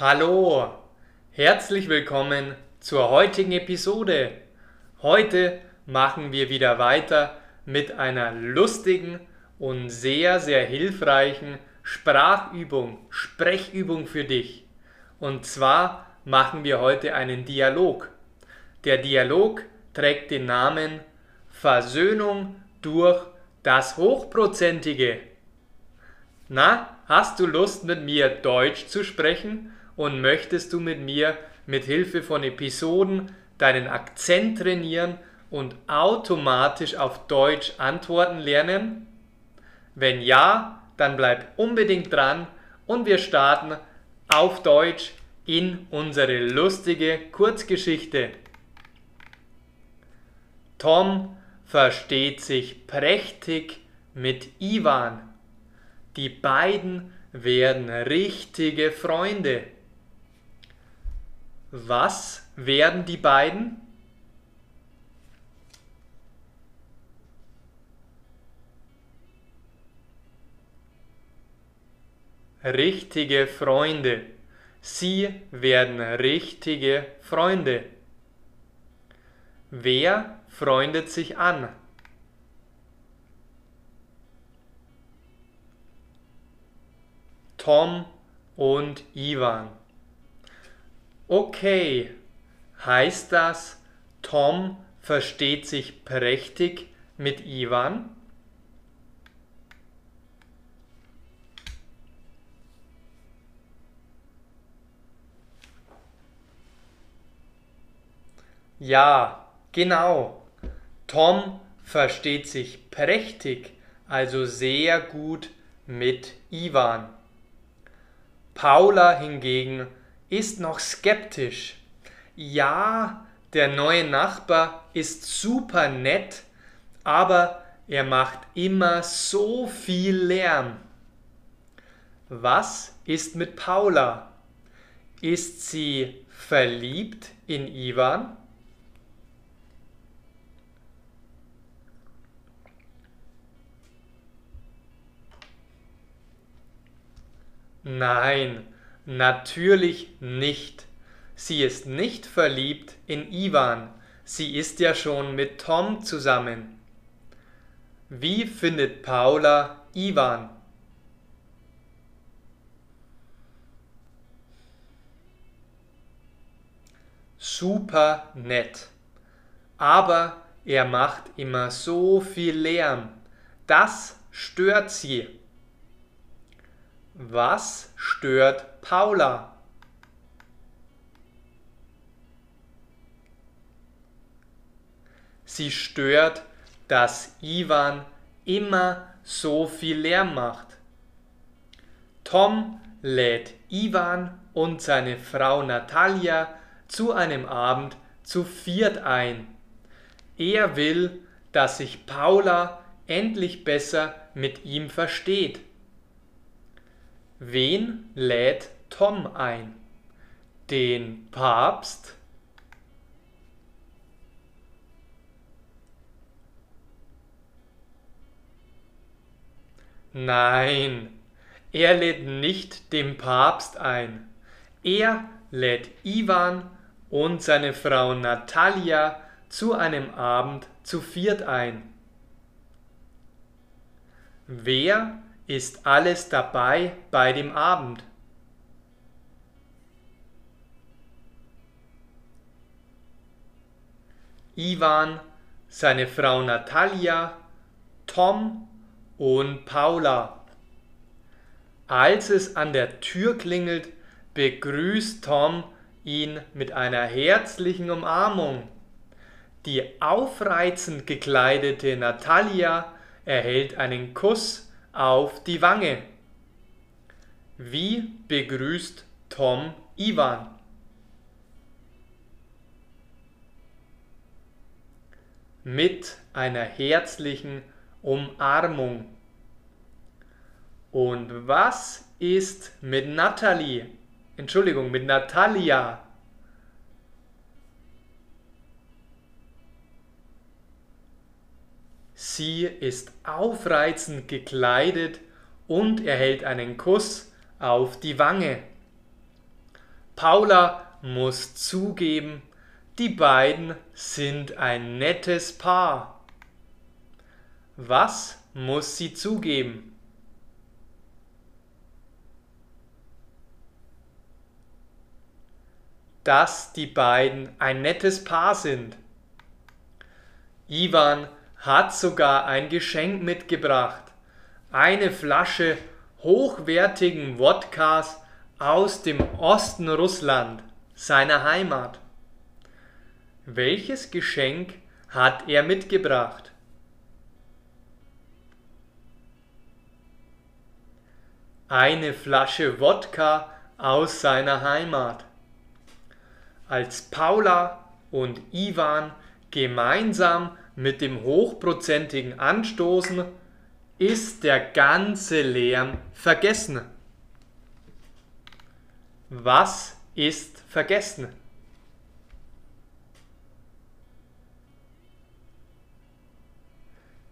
Hallo, herzlich willkommen zur heutigen Episode. Heute machen wir wieder weiter mit einer lustigen und sehr, sehr hilfreichen Sprachübung, Sprechübung für dich. Und zwar machen wir heute einen Dialog. Der Dialog trägt den Namen Versöhnung durch das Hochprozentige. Na, hast du Lust mit mir Deutsch zu sprechen und möchtest du mit mir mit Hilfe von Episoden deinen Akzent trainieren und automatisch auf Deutsch antworten lernen? Wenn ja, dann bleib unbedingt dran und wir starten auf Deutsch in unsere lustige Kurzgeschichte. Tom versteht sich prächtig mit Ivan. Die beiden werden richtige Freunde. Was werden die beiden? Richtige Freunde. Sie werden richtige Freunde. Wer freundet sich an? Tom und Ivan. Okay, heißt das, Tom versteht sich prächtig mit Ivan? Ja, genau. Tom versteht sich prächtig, also sehr gut mit Ivan. Paula hingegen ist noch skeptisch. Ja, der neue Nachbar ist super nett, aber er macht immer so viel Lärm. Was ist mit Paula? Ist sie verliebt in Ivan? Nein, natürlich nicht. Sie ist nicht verliebt in Ivan. Sie ist ja schon mit Tom zusammen. Wie findet Paula Ivan? Super nett. Aber er macht immer so viel Lärm. Das stört sie. Was stört Paula? Sie stört, dass Ivan immer so viel Lärm macht. Tom lädt Ivan und seine Frau Natalia zu einem Abend zu viert ein. Er will, dass sich Paula endlich besser mit ihm versteht. Wen lädt Tom ein? Den Papst? Nein, er lädt nicht den Papst ein. Er lädt Ivan und seine Frau Natalia zu einem Abend zu viert ein. Wer ist alles dabei bei dem Abend. Ivan, seine Frau Natalia, Tom und Paula. Als es an der Tür klingelt, begrüßt Tom ihn mit einer herzlichen Umarmung. Die aufreizend gekleidete Natalia erhält einen Kuss auf die Wange. Wie begrüßt Tom Ivan? Mit einer herzlichen Umarmung. Und was ist mit Natalie? Entschuldigung, mit Natalia? Sie ist aufreizend gekleidet und erhält einen Kuss auf die Wange. Paula muss zugeben, die beiden sind ein nettes Paar. Was muss sie zugeben? Dass die beiden ein nettes Paar sind. Ivan hat sogar ein Geschenk mitgebracht. Eine Flasche hochwertigen Wodkas aus dem Osten Russland, seiner Heimat. Welches Geschenk hat er mitgebracht? Eine Flasche Wodka aus seiner Heimat. Als Paula und Ivan gemeinsam mit dem hochprozentigen Anstoßen ist der ganze Lärm vergessen. Was ist vergessen?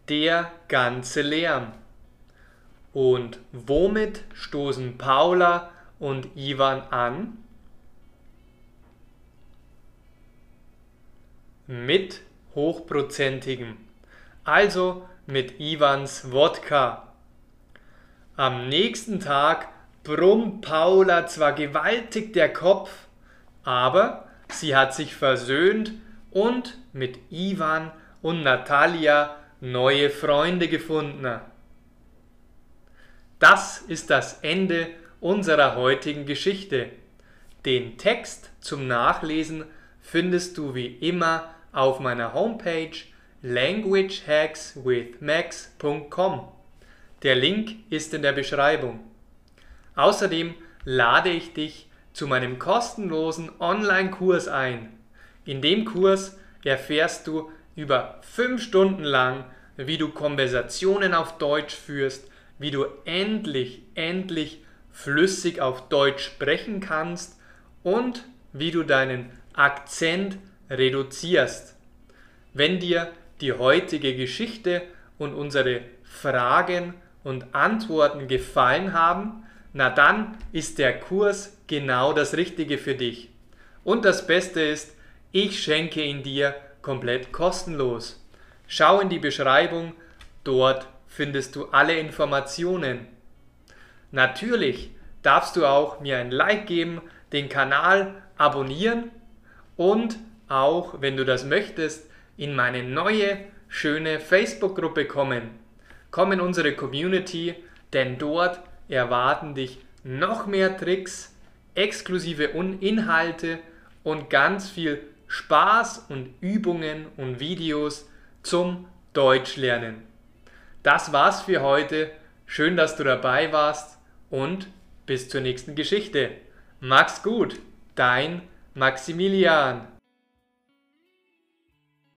Der ganze Lärm. Und womit stoßen Paula und Ivan an? Mit hochprozentigem, also mit Ivans Wodka. Am nächsten Tag brummt Paula zwar gewaltig der Kopf, aber sie hat sich versöhnt und mit Ivan und Natalia neue Freunde gefunden. Das ist das Ende unserer heutigen Geschichte. Den Text zum Nachlesen findest du wie immer auf meiner Homepage languagehackswithmax.com. Der Link ist in der Beschreibung. Außerdem lade ich dich zu meinem kostenlosen Online-Kurs ein. In dem Kurs erfährst du über fünf Stunden lang, wie du Konversationen auf Deutsch führst, wie du endlich, endlich flüssig auf Deutsch sprechen kannst und wie du deinen Akzent reduzierst. Wenn dir die heutige Geschichte und unsere Fragen und Antworten gefallen haben, na dann ist der Kurs genau das Richtige für dich. Und das Beste ist, ich schenke ihn dir komplett kostenlos. Schau in die Beschreibung, dort findest du alle Informationen. Natürlich darfst du auch mir ein Like geben, den Kanal abonnieren und auch, wenn du das möchtest, in meine neue, schöne Facebook-Gruppe kommen. Komm in unsere Community, denn dort erwarten dich noch mehr Tricks, exklusive Inhalte und ganz viel Spaß und Übungen und Videos zum Deutschlernen. Das war's für heute. Schön, dass du dabei warst und bis zur nächsten Geschichte. Mach's gut, dein Maximilian.